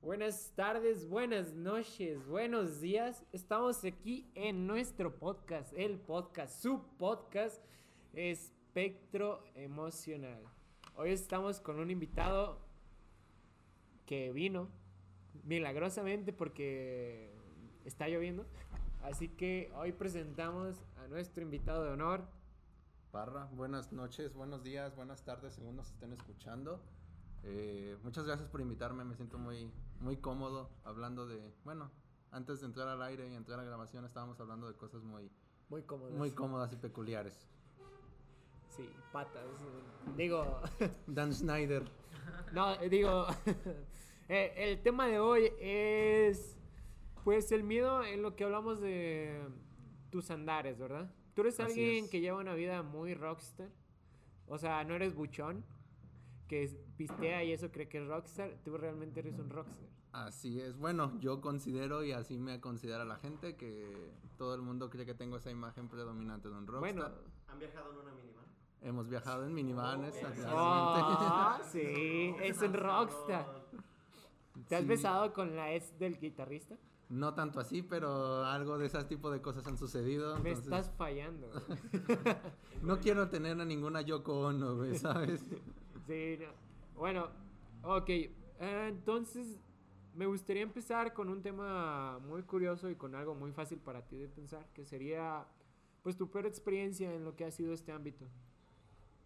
Buenas tardes, buenas noches, buenos días. Estamos aquí en nuestro podcast, el podcast, su podcast, Espectro Emocional. Hoy estamos con un invitado que vino milagrosamente porque está lloviendo. Así que hoy presentamos a nuestro invitado de honor. Parra, buenas noches, buenos días, buenas tardes, según nos estén escuchando. Eh, muchas gracias por invitarme, me siento muy, muy cómodo hablando de, bueno, antes de entrar al aire y entrar a la grabación estábamos hablando de cosas muy, Muy cómodo. muy cómodas y peculiares. Sí, patas. Digo, Dan Schneider, no, digo, eh, el tema de hoy es, pues, el miedo en lo que hablamos de tus andares, ¿verdad? Tú eres Así alguien es. que lleva una vida muy rockstar. O sea, no eres buchón, que es- pistea y eso cree que es rockstar. Tú realmente eres un rockstar. así es. Bueno, yo considero y así me considera la gente que todo el mundo cree que tengo esa imagen predominante de un rockstar. Bueno, ¿Han viajado en una minivan? Hemos viajado en minivanes, Oh, ah, sí, es un rockstar. ¿Te has Sí. besado con la ex del guitarrista? No tanto así, pero algo de ese tipo de cosas han sucedido. Me entonces- estás fallando. No quiero tener a ninguna Yoko Ono, ¿sabes? Sí, no. Bueno, ok. eh, entonces, me gustaría empezar con un tema muy curioso y con algo muy fácil para ti de pensar, que sería, pues, tu peor experiencia en lo que ha sido este ámbito.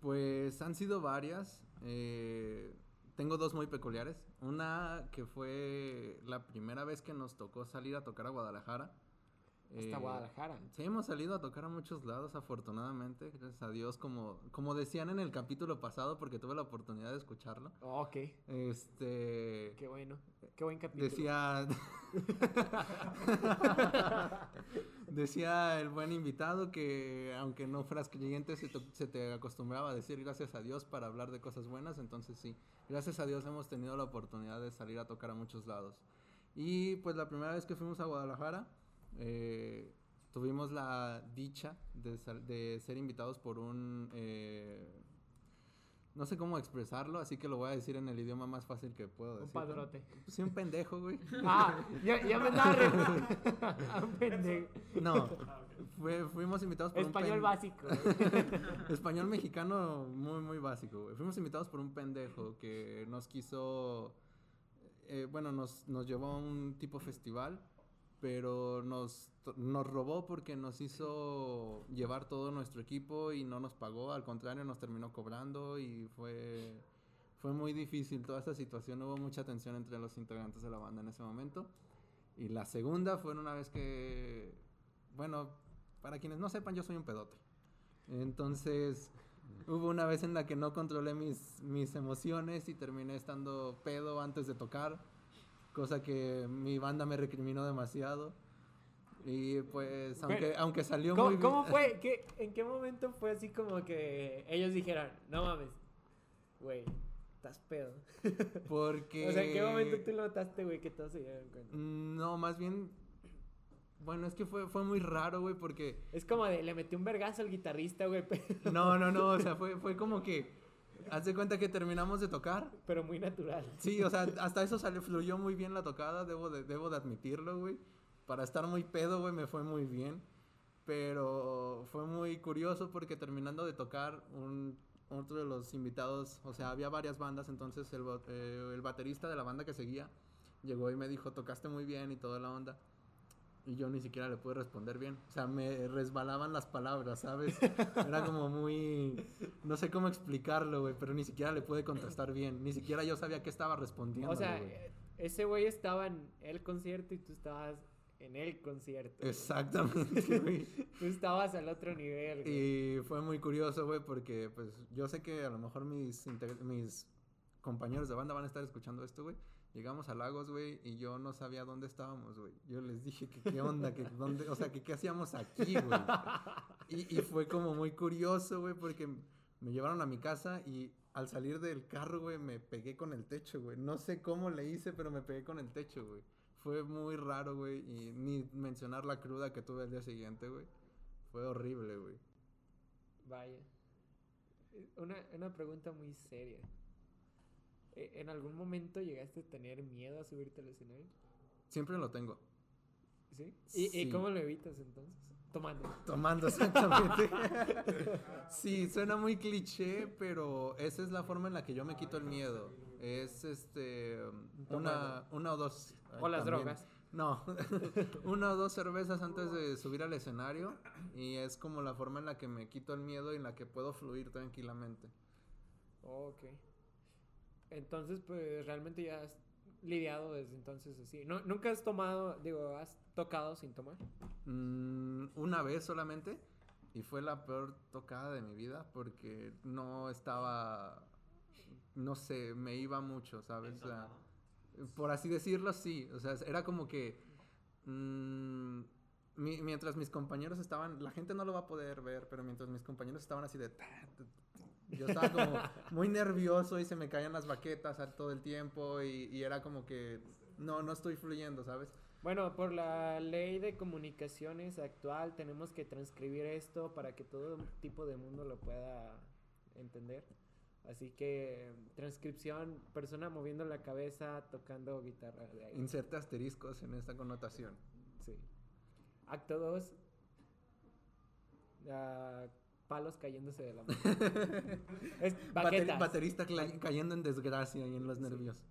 Pues han sido varias. eh, tengo dos muy peculiares. Una que fue la primera vez que nos tocó salir a tocar a Guadalajara. Hasta Eh, Guadalajara. Sí, hemos salido a tocar a muchos lados, afortunadamente. Gracias a Dios, como, como decían en el capítulo pasado, porque tuve la oportunidad de escucharlo. Ok, Este. qué bueno. Qué buen capítulo. Decía. Decía el buen invitado que aunque no fueras creyente se te, se te acostumbraba a decir gracias a Dios para hablar de cosas buenas, entonces sí, gracias a Dios hemos tenido la oportunidad de salir a tocar a muchos lados. Y pues la primera vez que fuimos a Guadalajara, eh, tuvimos la dicha de, de ser invitados por un... eh, no sé cómo expresarlo, así que lo voy a decir en el idioma más fácil que puedo Un decir. padrote. Sí, un pendejo, güey. Ah, ya, ya me Ah, un pendejo. No, fue- fuimos invitados por Español un básico. Español mexicano muy, muy básico, güey. Fuimos invitados por un pendejo que nos quiso... eh, bueno, nos, nos llevó a un tipo festival, pero nos, nos robó porque nos hizo llevar todo nuestro equipo y no nos pagó. Al contrario, nos terminó cobrando y fue... Fue muy difícil toda esta situación, hubo mucha tensión entre los integrantes de la banda en ese momento. Y la segunda fue una vez que, bueno, para quienes no sepan, yo soy un pedote. Entonces, hubo una vez en la que no controlé mis, mis emociones y terminé estando pedo antes de tocar, cosa que mi banda me recriminó demasiado. Y pues, aunque, aunque salió ¿Cómo, muy bien- cómo fue? ¿Qué, ¿En qué momento fue así como que ellos dijeron, no mames, güey, estás pedo? Porque... O sea, ¿en qué momento tú lo notaste, güey, que todos se dieron cuenta? Mm, No, más bien... Bueno, es que fue, fue muy raro, güey, porque... Es como de, le metí un vergazo al guitarrista, güey, pero, No, no, no, o sea, fue, fue como que... Haz de cuenta que terminamos de tocar pero muy natural. Sí, o sea, hasta eso salió, fluyó muy bien la tocada, debo de, debo de admitirlo, güey. Para estar muy pedo, güey, me fue muy bien. Pero fue muy curioso porque terminando de tocar, un, otro de los invitados, o sea, había varias bandas, entonces el, eh, el baterista de la banda que seguía llegó y me dijo, tocaste muy bien y toda la onda. Y yo ni siquiera le pude responder bien. O sea, me resbalaban las palabras, ¿sabes? Era como muy... No sé cómo explicarlo, güey, pero ni siquiera le pude contestar bien. Ni siquiera yo sabía qué estaba respondiendo. O sea, eh, ese güey estaba en el concierto y tú estabas en el concierto. güey. Exactamente, güey. Tú estabas al otro nivel, güey. Y fue muy curioso, güey, porque pues yo sé que a lo mejor mis, mis compañeros de banda van a estar escuchando esto, güey. Llegamos a Lagos, güey, y yo no sabía dónde estábamos, güey. Yo les dije que qué onda, que dónde, o sea, que qué hacíamos aquí, güey. Y, y fue como muy curioso, güey, porque me llevaron a mi casa y al salir del carro, güey, me pegué con el techo, güey. No sé cómo le hice, pero me pegué con el techo, güey. Fue muy raro, güey, y ni mencionar la cruda que tuve el día siguiente, güey. Fue horrible, güey. Vaya. Una, una pregunta muy seria. Eh, ¿en algún momento llegaste a tener miedo a subirte al escenario? Siempre lo tengo. ¿Sí? ¿Y, Sí. ¿y cómo lo evitas entonces? Tomando. Tomando, exactamente. sí, suena muy cliché, pero esa es la forma en la que yo me quito el miedo. Es este. Una, una o dos. O las también. drogas. No, una o dos cervezas antes de subir al escenario. Y es como la forma en la que me quito el miedo y en la que puedo fluir tranquilamente. Oh, ok. Entonces, pues realmente ya has lidiado desde entonces así. ¿No, ¿Nunca has tomado, digo, has tocado sin tomar? Mm, una vez solamente. Y fue la peor tocada de mi vida porque no estaba. No sé, me iba mucho, ¿sabes? O sea, por así decirlo, sí. O sea, era como que. mm, mi- mientras mis compañeros estaban. La gente no lo va a poder ver, pero mientras mis compañeros estaban así de. ta, ta, ta, Yo estaba como muy nervioso y se me caían las baquetas todo el tiempo y, y era como que. No, no estoy fluyendo, ¿sabes? Bueno, por la ley de comunicaciones actual tenemos que transcribir esto para que todo tipo de mundo lo pueda entender. Así que transcripción, persona moviendo la cabeza, tocando guitarra de ahí. Inserte asteriscos en esta connotación. Sí. Acto 2. Palos cayéndose de la mano. es baterista cayendo en desgracia y en los nervios.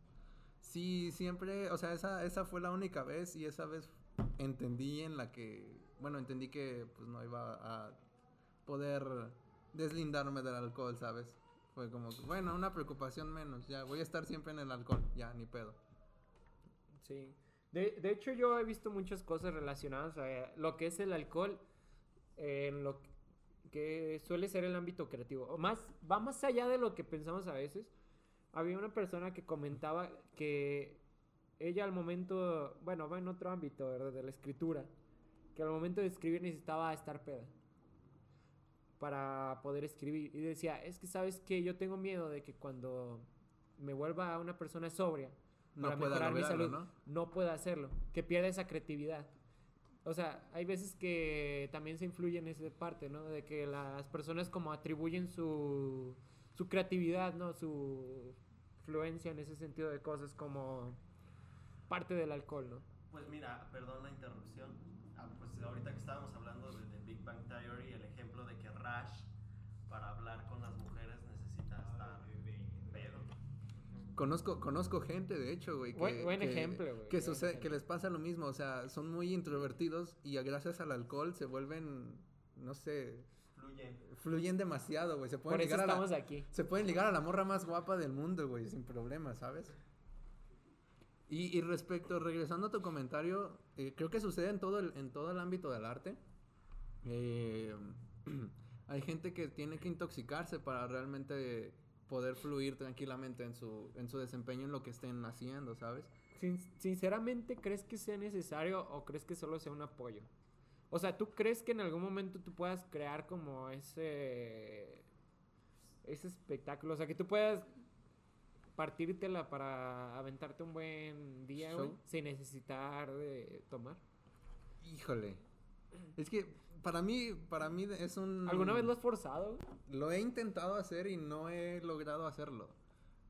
Sí, siempre, o sea, esa, esa fue la única vez y esa vez entendí en la que, bueno, entendí que pues no iba a poder deslindarme del alcohol, ¿sabes? Fue como, bueno, una preocupación menos, ya, voy a estar siempre en el alcohol, ya, ni pedo. Sí. De, de hecho, yo he visto muchas cosas relacionadas a lo que es el alcohol en lo que suele ser el ámbito creativo. O más, va más allá de lo que pensamos a veces. Había una persona que comentaba que ella al momento, bueno, va en otro ámbito, ¿verdad? De la escritura, que al momento de escribir necesitaba estar peda para poder escribir. Y decía, es que sabes que yo tengo miedo de que cuando me vuelva una persona sobria, No para pueda mejorar mi salud, ¿no? no pueda hacerlo, que pierda esa creatividad. O sea, hay veces que también se influye en esa parte, ¿no? De que las personas como atribuyen su, su creatividad, ¿no? Su fluencia en ese sentido de cosas como parte del alcohol, ¿no? Pues mira, perdón la interrupción. Ah, pues ahorita que estábamos hablando de, de Big Bang Theory, el ejemplo de que Rash, para hablar con las mujeres, necesita estar pedo. Conozco, conozco gente, de hecho, güey. Que, Buen- buen que- ejemplo, güey, Que, sucede, ejemplo. que les pasa lo mismo, o sea, son muy introvertidos y a- gracias al alcohol se vuelven, no sé, Fluyen. fluyen demasiado, güey. Se pueden, Por eso ligar a la, estamos aquí. se pueden ligar a la morra más guapa del mundo, güey, sin problema, ¿sabes? Y, y respecto, regresando a tu comentario, eh, creo que sucede en todo el, en todo el ámbito del arte. Eh, hay gente que tiene que intoxicarse para realmente poder fluir tranquilamente en su, en su desempeño en lo que estén haciendo, ¿sabes? Sin- sinceramente, ¿crees que sea necesario o crees que solo sea un apoyo? O sea, ¿tú crees que en algún momento tú puedas crear como ese ese espectáculo? O sea, que tú puedas partírtela para aventarte un buen día, güey, sin necesitar de tomar. Híjole. Es que para mí, para mí es un... ¿Alguna vez lo has forzado? Lo he intentado hacer y no he logrado hacerlo.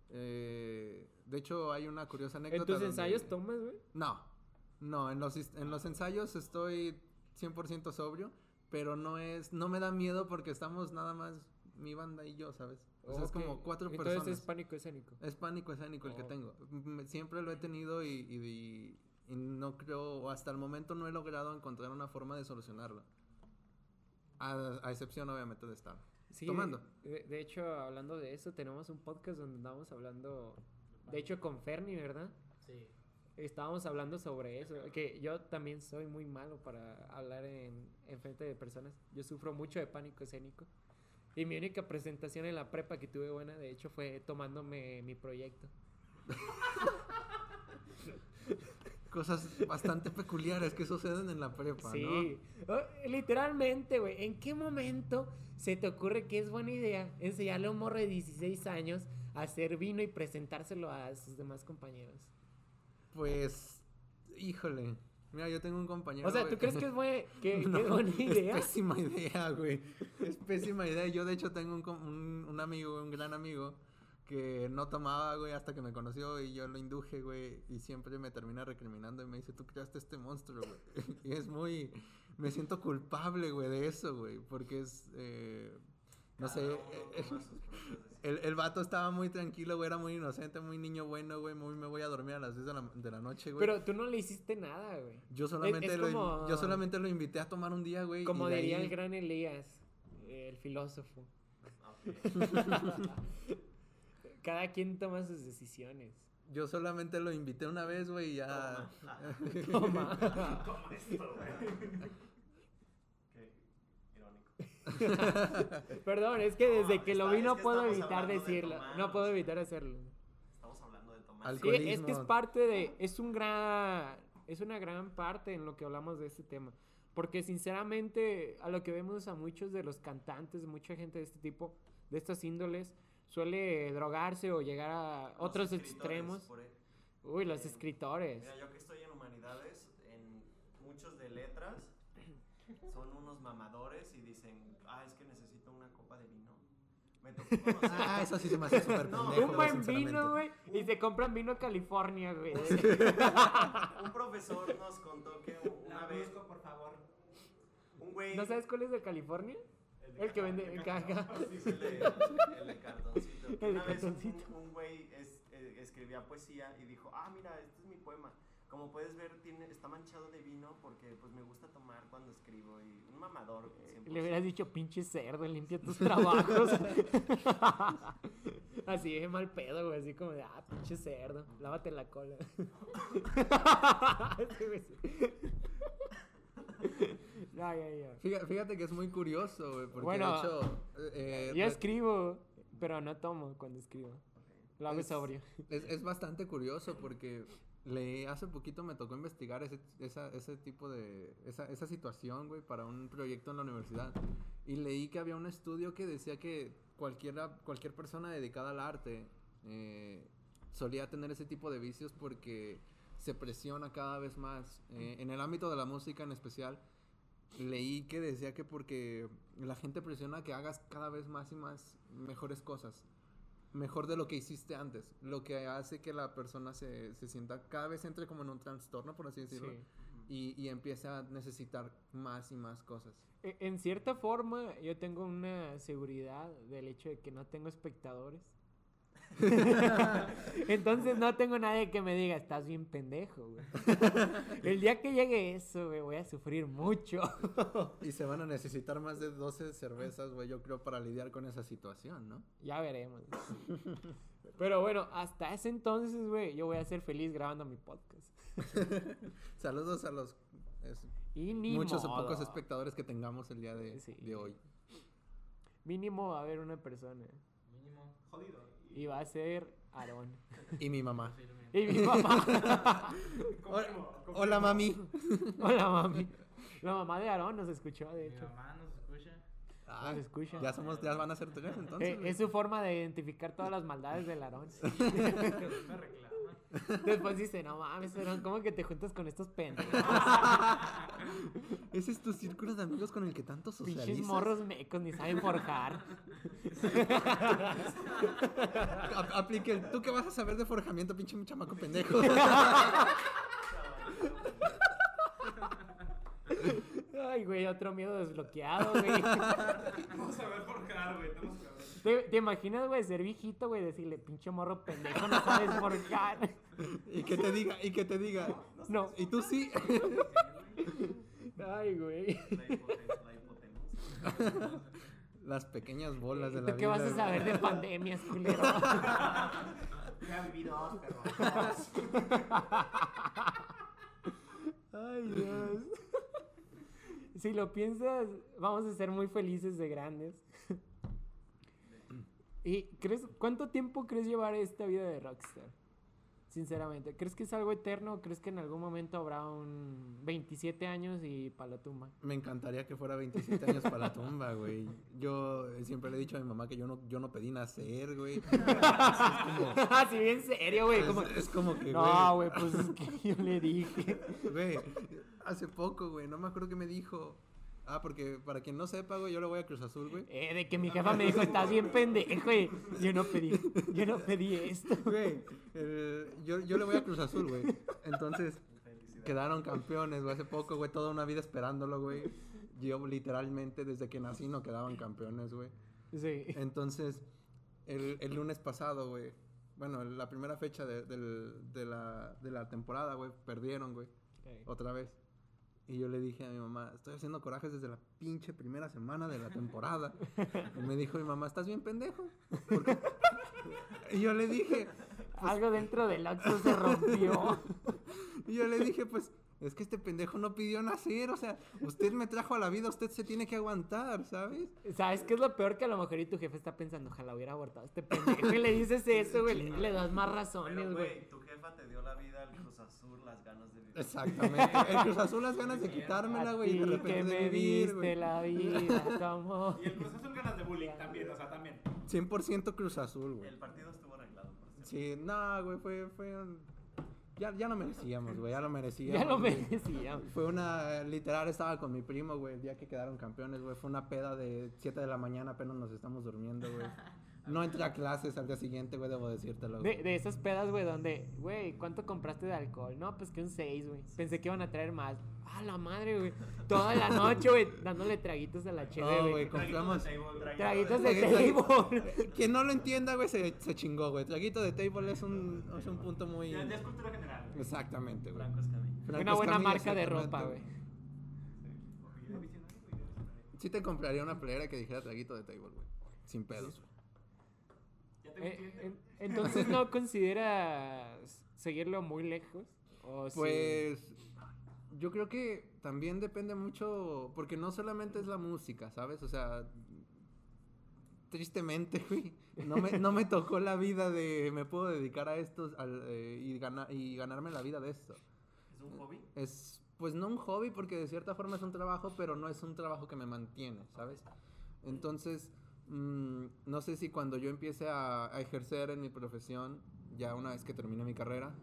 Eh, de hecho, hay una curiosa anécdota. ¿En tus donde- ensayos tomas, güey? No, no, en los, en los ensayos estoy 100% sobrio, pero no es, no me da miedo porque estamos nada más mi banda y yo, ¿sabes? O sea, es Ok. como cuatro Entonces personas. es pánico escénico. Es pánico escénico el que Oh. tengo. Siempre lo he tenido y, y- y no creo, o hasta el momento no he logrado encontrar una forma de solucionarlo. A, a excepción, obviamente, de estar. Sí, tomando. De, de hecho, hablando de eso, tenemos un podcast donde andamos hablando, de hecho, con Fernie, ¿verdad? Sí. Estábamos hablando sobre eso, que yo también soy muy malo para hablar en, en frente de personas. Yo sufro mucho de pánico escénico. Y mi única presentación en la prepa que tuve buena, de hecho, fue tomándome mi proyecto. Cosas bastante peculiares que suceden en la prepa, ¿no? Sí, Oh, literalmente, güey. ¿En qué momento se te ocurre que es buena idea enseñarle a un morro de 16 años a hacer vino y presentárselo a sus demás compañeros? Pues, híjole. Mira, yo tengo un compañero. O sea, ¿tú crees que es, bue- que, que No, es buena idea? Es pésima idea, güey. Es pésima idea. Yo, de hecho, tengo un, un, un amigo, un gran amigo, que no tomaba, güey, hasta que me conoció y yo lo induje, güey, y siempre me termina recriminando y me dice, tú creaste este monstruo, güey. y es muy, me siento culpable, güey, de eso, güey, porque es, eh, no Cada sé, eh, decisiones. el, el vato estaba muy tranquilo, güey, era muy inocente, muy niño bueno, güey, muy me voy a dormir a las 10 de la, de la noche, güey. Pero tú no le hiciste nada, güey. yo solamente, es lo, como- yo solamente lo invité a tomar un día, güey. Como diría ahí- el gran Elías, eh, el filósofo. Ok. Cada quien toma sus decisiones. Yo solamente lo invité una vez, güey, y ya... Toma. Toma. Toma esto, güey. Qué irónico. Perdón, es que No, desde que lo vi está- no puedo evitar de decirlo. tomar, No puedo evitar hacerlo. Estamos hablando de tomar. Sí, es que es parte de. Es un gran. Es una gran parte en lo que hablamos de este tema. Porque sinceramente, a lo que vemos a muchos de los cantantes, mucha gente de este tipo, de estas índoles, suele drogarse o llegar a Los otros extremos. por Uy, los eh, escritores. Mira, yo que estoy en humanidades, en muchos de letras, son unos mamadores y dicen, ah, es que necesito una copa de vino. Me tocó conocer- Ah, eso sí se me hace súper No, pendejo, Un buen vino, güey. Y se compran vino California, güey. Un profesor nos contó que una vez por favor. un güey... ¿No sabes cuál es de California? El que vende en caja. Sí, el el de cartoncito. El de Una vez un- cartoncito. un güey es- eh, escribía poesía y dijo, ah, mira, este es mi poema. Como puedes ver, tiene, está manchado de vino porque pues me gusta tomar cuando escribo y un mamador. 100%. Le hubieras dicho, pinche cerdo, limpia tus trabajos. así de mal pedo, güey. Así como de, ah, pinche cerdo, lávate la cola. Ya, ya, ya. Fíjate, fíjate que es muy curioso, güey, porque Bueno, de hecho... eh, Yo re- escribo, pero no tomo cuando escribo. Lo hago Es- sobrio. Es, es bastante curioso porque le, hace poquito me tocó investigar ese, esa, ese tipo de... Esa, esa situación, güey, para un proyecto en la universidad. Y leí que había un estudio que decía que cualquiera, cualquier persona dedicada al arte eh, solía tener ese tipo de vicios porque se presiona cada vez más. Eh, en el ámbito de la música en especial, leí que decía que porque la gente presiona que hagas cada vez más y más mejores cosas. Mejor de lo que hiciste antes. Lo que hace que la persona se, se sienta cada vez entre como en un trastorno, por así Sí. decirlo. Y, y empiece a necesitar más y más cosas. E- En cierta forma, yo tengo una seguridad del hecho de que no tengo espectadores. Entonces no tengo nadie que me diga, estás bien pendejo, güey. El día que llegue eso, güey, voy a sufrir mucho. Y se van a necesitar más de 12 cervezas, güey, yo creo, para lidiar con esa situación, ¿no? ya veremos. Pero bueno, hasta ese entonces, güey, yo voy a ser feliz grabando mi podcast. Saludos a los es- Y ni muchos o pocos espectadores que tengamos el día de, Sí. de hoy. Mínimo va a haber una persona. Mínimo. Jodido. Y va a ser Aarón. Y mi mamá. Y mi mamá. Hola, hola, mami. Hola, mami. La mamá de Aarón nos escuchó, de Mi hecho. mamá nos escucha. Ah, Nos escucha. Ya somos, ya van a ser tres entonces. Eh, güey. es su forma de identificar todas las maldades del Aarón. Después dice, no mames, Aarón, ¿cómo que te juntas con estos pendejos? Ese es tu círculo de amigos con el que tanto socializas. Pinches morros mecos, ni saben forjar. Aplique el, ¿tú qué vas a saber de forjamiento, pinche chamaco pendejo? Ay, güey, otro miedo desbloqueado, güey. Vamos a ver forjar, güey. Tenemos que ver. ¿Te, te imaginas, güey, ser viejito, güey, decirle, pinche morro pendejo, no sabes forjar? y que te diga, y que te diga. No. Y tú sí. Ay, güey. La, hipote- la hipotenusa. Las pequeñas bolas de la ¿Tú qué vas a vida, saber güey. de pandemias, culero? Ya viví dos, perro. Ay, Dios. Si lo piensas, vamos a ser muy felices de grandes. ¿Y crees, cuánto tiempo crees llevar esta vida de rockstar? Sinceramente, ¿crees que es algo eterno o crees que en algún momento habrá un 27 años y pa' la tumba? Me encantaría que fuera 27 años para la tumba, güey. Yo siempre le he dicho a mi mamá que yo no, yo no pedí nacer, güey. Así bien serio, güey. Es, Como... es como que, No, güey, pues es que yo le dije. Güey, hace poco, güey, no me acuerdo qué me dijo. Ah, porque para quien no sepa, güey, yo le voy a Cruz Azul, güey. Eh, de que mi jefa me dijo, estás bien pendejo, güey. Yo no pedí, yo no pedí esto. Güey, yo, yo le voy a Cruz Azul, güey. Entonces, quedaron campeones, güey. Hace poco, güey, toda una vida esperándolo, güey. Yo literalmente desde que nací no quedaban campeones, güey. Sí. Entonces, el, el lunes pasado, güey. Bueno, la primera fecha de, del- de la, de la temporada, güey. Perdieron, güey. Otra vez. Y yo le dije a mi mamá, estoy haciendo corajes desde la pinche primera semana de la temporada. Y me dijo mi mamá, ¿estás bien pendejo? ¿Por qué?" Y yo le dije, Algo dentro del Oxxo se rompió. y yo le dije, pues, es que este pendejo no pidió nacer, o sea, usted me trajo a la vida, usted se tiene que aguantar, ¿sabes? ¿Sabes qué es lo peor que a lo mejor y tu jefe está pensando? Ojalá hubiera abortado a este pendejo. Y le dices eso, güey. Le, le das más razones, güey. güey, tu jefa te dio la vida al Cruz Azul, las ganas de. Exactamente. El Cruz Azul las ganas de quitármela, güey, y de repente que de me vivir, diste güey. la vida, como... Y el Cruz Azul ganas de bullying también, o sea, también. 100% Cruz Azul, güey. El partido estuvo arreglado, por cierto. Sí, no, güey, fue, fue un- Ya, ya lo merecíamos, güey, ya lo merecíamos. Ya lo güey. merecía. Fue una, literal, estaba con mi primo, güey, el día que quedaron campeones, güey. Fue una peda de 7 de la mañana, apenas nos estamos durmiendo, güey. No entré a clases al día siguiente, güey, debo decírtelo. De, güey. de esas pedas, güey, donde, güey, ¿cuánto compraste de alcohol? No, pues que un 6, güey. Pensé que iban a traer más. Ah, la madre, güey. Toda la noche, güey, dándole traguitos a la cheve, No, güey. compramos... Traguitos de Traguito table. Quien no lo entienda, güey, se, se chingó, güey. Traguito de table es un, es un punto muy... Ya, ya es cultura general. güey. Exactamente, güey. Franco Escamilla. Franco Una buena marca de ropa, güey. Sí te compraría una playera que dijera traguito de table, güey. Sin pedos, güey. Eh, entonces, ¿no consideras seguirlo muy lejos? ¿O sí? Pues yo creo que también depende mucho, porque no solamente es la música, ¿sabes? O sea, tristemente, güey, no me, no me tocó la vida de me puedo dedicar a esto al, eh, y, gana- y ganarme la vida de esto. ¿Es un hobby? Es, pues no un hobby, porque de cierta forma es un trabajo, pero no es un trabajo que me mantiene, ¿sabes? Entonces, mm, no sé si cuando yo empiece a, a ejercer en mi profesión, ya una vez que termine mi carrera,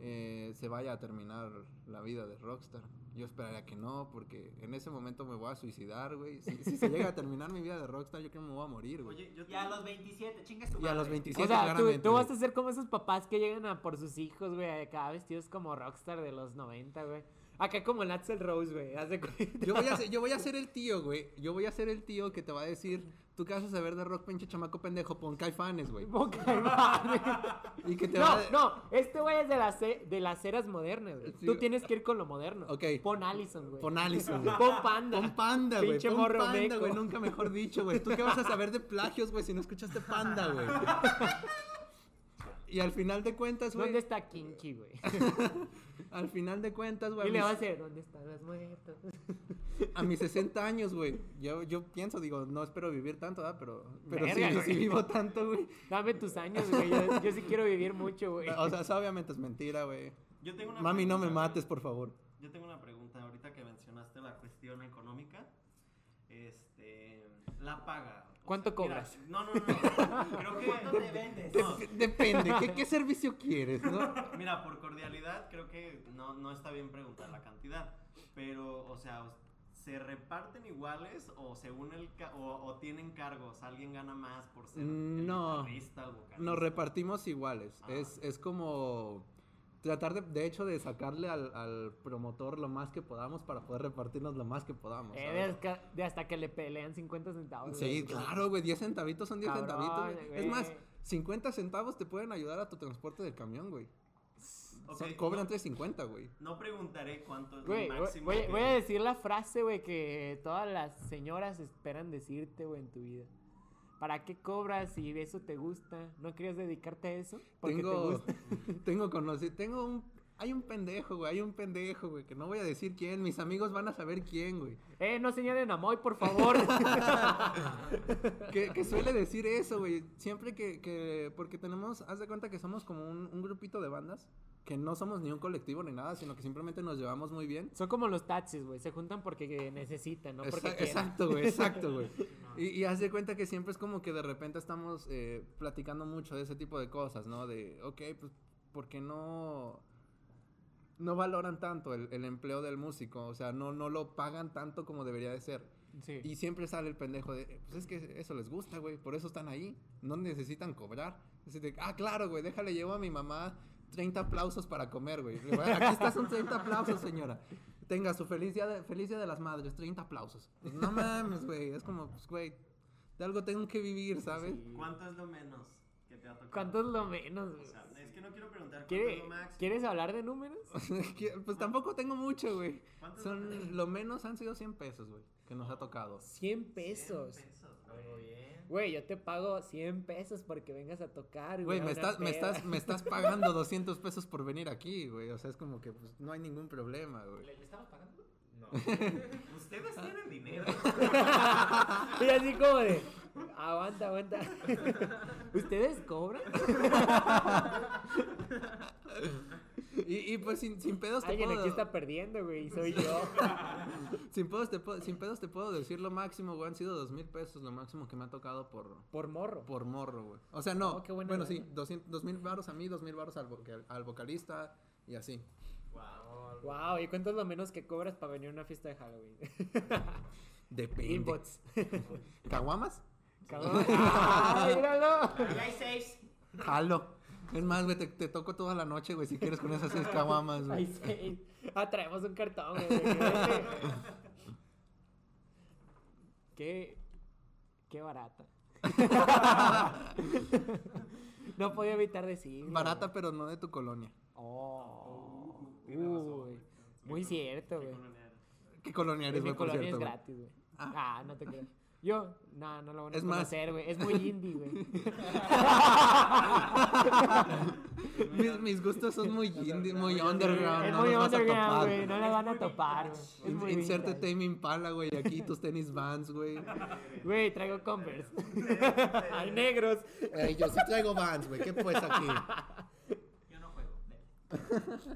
eh, se vaya a terminar la vida de rockstar. Yo esperaría que no, porque en ese momento me voy a suicidar, güey. Si, si se llega a terminar mi vida de rockstar, yo creo que me voy a morir, güey. Oye, yo Y a los 27, chingas tu Y a los madre. 27, O sea, tú, claramente. tú vas güey. a ser como esos papás que llegan a por sus hijos, güey, acá vestidos como rockstar de los 90, güey. Acá como el Axel Rose, güey. Yo voy, a ser, yo voy a ser el tío, güey. Yo voy a ser el tío que te va a decir, tú qué vas a saber de rock, pinche chamaco pendejo, pon caifanes, güey. De madre. Y que te No, va a... no, este güey es de las, e- de las eras modernas, güey. Sí. Tú tienes que ir con lo moderno. Ok. Pon Allison, güey. Pon Allison, güey. Pon Panda. Pon panda, güey. Pinche Pon morro panda, meco. güey. Nunca mejor dicho, güey. ¿Tú qué vas a saber de plagios, güey, si no escuchaste panda, güey? Y al final de cuentas, güey. ¿Dónde está Kinky, güey? Al final de cuentas, güey. Y le va a decir, ¿dónde están los muertos? A mis 60 años, güey. Yo, yo pienso, digo, no espero vivir tanto, ¿verdad? Pero, pero Verga, sí, vivo tanto, güey. Dame tus años, güey. Yo, yo sí quiero vivir mucho, güey. O sea, eso obviamente es mentira, güey. yo tengo una Mami, no me mates, por favor. Yo tengo una pregunta ahorita que mencionaste la cuestión económica. Este, la paga. O ¿Cuánto sea, mira, cobras? no, no, no. Creo que ¿Cuánto te vendes? No, Dep- Depende, ¿qué, ¿qué servicio quieres, no? Mira, por cordialidad creo que no, no está bien preguntar la cantidad, pero, o sea, ¿se reparten iguales o según el ca- o, o tienen cargos? ¿Alguien gana más por ser el No. guitarrista, el vocalista? Nos repartimos iguales. Ah. Es, es como tratar de, de hecho, de sacarle al, al promotor lo más que podamos para poder repartirnos lo más que podamos. Eh, de, hasta- de hasta que le pelean 50 centavos. Sí, güey. claro, güey, 10 centavitos son 10 Cabrón, centavitos. güey. Es más, 50 centavos te pueden ayudar a tu transporte del camión, güey. Ok, Son- cobran no, 350, güey. no preguntaré cuánto es Güey, lo máximo que- voy a decir la frase, güey, que todas las señoras esperan decirte, güey, en tu vida. ¿Para qué cobras si eso te gusta? ¿No querías dedicarte a eso? Porque te Tengo, gusta. tengo conocido, tengo un, hay un pendejo, güey, hay un pendejo, güey, que no voy a decir quién, mis amigos van a saber quién, güey. Eh, no señalen a Moy, por favor. que, que suele decir eso, güey. Siempre que, que, porque tenemos, haz de cuenta que somos como un, un grupito de bandas, que no somos ni un colectivo ni nada, sino que simplemente nos llevamos muy bien. Son como los taxis, güey. Se juntan porque necesitan, no porque quieran. exacto, güey, exacto, güey. Y, y haz de cuenta que siempre es como que de repente estamos eh, platicando mucho de ese tipo de cosas, ¿no? De, ok, pues, ¿por qué no...? No valoran tanto el, el empleo del músico, o sea, no, no lo pagan tanto como debería de ser. Sí. Y siempre sale el pendejo de, "Eh, pues es que eso les gusta, güey, por eso están ahí, no necesitan cobrar. Así de, ah, claro, güey, déjale, llevo a mi mamá 30 aplausos para comer, güey. Aquí está, son 30 aplausos, señora. Tenga su feliz día de, feliz día de las madres, 30 aplausos. Pues no mames, güey, es como, pues, güey, de algo tengo que vivir, ¿sabes? Sí. ¿Cuánto es lo menos que te ha tocado? ¿Cuánto es lo menos, O güey? sea, que no quiero preguntar cuánto ¿Quiere- es lo máximo. ¿Quieres hablar de números? Pues tampoco tengo mucho, güey. Son, lo menos han sido 100 pesos, güey, que nos ha tocado. 100 pesos. 100 pesos, güey. Algo bien. Güey, yo te pago 100 pesos porque vengas a tocar, Güey, a me estás, me, estás, me estás pagando 200 pesos por venir aquí, güey. O sea, es como que pues, no hay ningún problema, güey. ¿Le, le estabas pagando? No. Ustedes tienen dinero. Y así como de, aguanta, aguanta. ¿Ustedes cobran? Y, y, pues sin, sin pedos te Alguien puedo... aquí está perdiendo, güey, soy yo. Sin pedos, te puedo, sin pedos te puedo decir lo máximo, güey. Han sido dos mil pesos lo máximo que me ha tocado por, Por morro. por morro, güey. O sea, no. Oh, bueno, sí, 200 dos mil baros a mí, dos mil baros al, vocal- al vocalista y así. Wow. Wow, ¿y cuánto es lo menos que cobras para venir a una fiesta de Halloween? Depende. ¿Caguamas? Cabrón. ¡Ah, míralo! Ahí hay seis. Jalo. Es más, güey, te, te toco toda la noche, güey, si quieres con esas seis caguamas, Ay, güey. sí. Ah, traemos un cartón, güey. Qué. Qué barata. no podía evitar decir. Barata, pero no de tu colonia. Oh. Uy. güey. Muy cierto, güey. ¿Qué colonia En eres, mi güey, por colonia cierto, es gratis, güey. Ah. Ah, no te creo. Yo, no, no lo van a Es más- conocer, güey. Es muy indie, güey. Mis, mis gustos son muy indie, muy underground. es no muy underground, güey. No le van a topar, güey. Inserte. Tame Impala, güey, aquí tus tenis Vans, güey. Güey, traigo Converse. Hay negros. Yo sí traigo Vans, güey, ¿qué pues aquí? Yo no juego.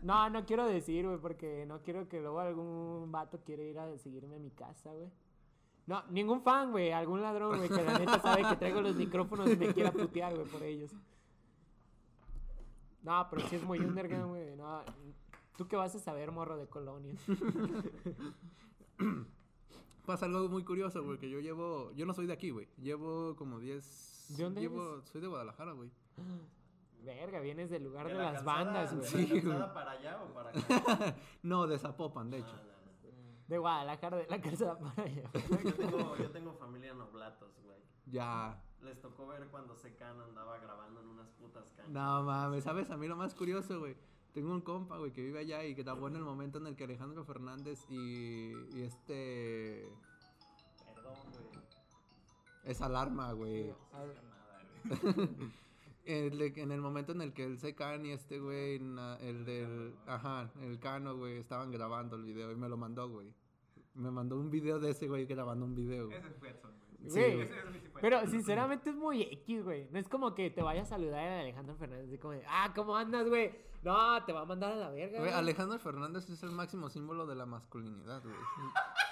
No, no quiero decir, güey, porque no quiero que luego algún vato quiera ir a seguirme a mi casa, güey. No, ningún fan, güey. Algún ladrón, güey, que la neta sabe que traigo los micrófonos y me quiera putear, güey, por ellos. No, pero sí es muy underground, güey. No, ¿Tú qué vas a saber, morro de colonia? Pasa algo muy curioso, güey, que yo llevo, yo no soy de aquí, güey. Llevo como 10 ¿De dónde llevo, soy de Guadalajara, güey. Verga, vienes del lugar de, la las calzada- bandas, güey. ¿De la para allá o para acá? No, de Zapopan, de hecho. No, no. De Guadalajara, de la calzada para allá. Yo tengo, yo tengo familia en Oblatos, güey. Ya. Les tocó ver cuando Secan andaba grabando en unas putas canchas. No mames, ¿sabes? A mí lo más curioso, güey. Tengo un compa, güey, que vive allá y que grabó en el momento en el que Alejandro Fernández y, y este Perdón, güey. es alarma, güey. A ver, Nada, güey. El de- en el momento en el que el Secan y este güey, na- el del, ajá, el Cano, güey, estaban grabando el video y me lo mandó, güey. Me mandó un video de ese güey grabando un video. güey. Ese Edson, güey. Sí, Güey. Ese es mi Pero sinceramente es muy X, güey. No es como que te vaya a saludar a Alejandro Fernández. Así como de, ah, ¿cómo andas, güey? No, te va a mandar a la verga. Güey, güey. Alejandro Fernández es el máximo símbolo de la masculinidad, güey.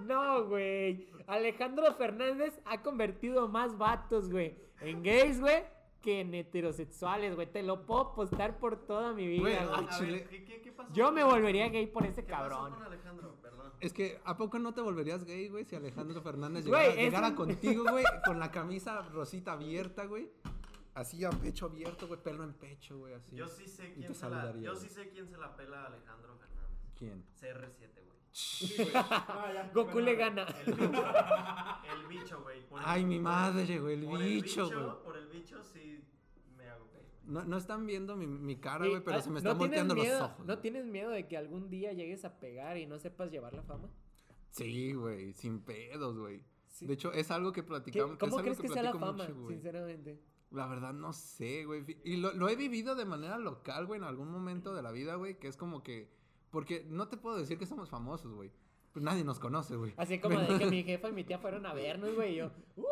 No, güey. Alejandro Fernández ha convertido más vatos, güey, en gays, güey, que en heterosexuales, güey. Te lo puedo postar por toda mi vida, güey. A ver, ¿qué, qué, qué pasó? Yo me volvería gay por ese ¿Qué pasó cabrón. con Alejandro? Perdón. Es que, ¿a poco no te volverías gay, güey, si Alejandro Fernández Güey, llegara, es llegara un- contigo, güey, con la camisa rosita abierta, güey? Así a pecho abierto, güey, pelo en pecho, güey, así. Yo sí sé Y quién te se la, saludaría, yo güey. sí sé quién se la pela a Alejandro Fernández. ¿Quién? CR7, güey. Sí, güey. No, ya, Goku le gana. El bicho. el bicho, güey. Por el- Ay, mi madre, güey, el por bicho, güey. Por el bicho sí me hago güey. No, no están viendo mi, mi cara, güey, pero ah, se me ¿no están volteando los ojos. ¿No güey. tienes miedo de que algún día llegues a pegar y no sepas llevar la fama? Sí, güey, sin pedos, güey. Sí. De hecho, es algo que ¿Qué- platicamos. es ¿Cómo algo crees que, sea la fama, mucho, sinceramente? La verdad no sé, güey. Y lo, lo he vivido de manera local, güey, en algún momento de la vida, güey, que es como que... Porque no te puedo decir que somos famosos, güey. Pues nadie nos conoce, güey. Así como de que mi jefa y mi tía fueron a vernos, güey, y yo... ¡uh!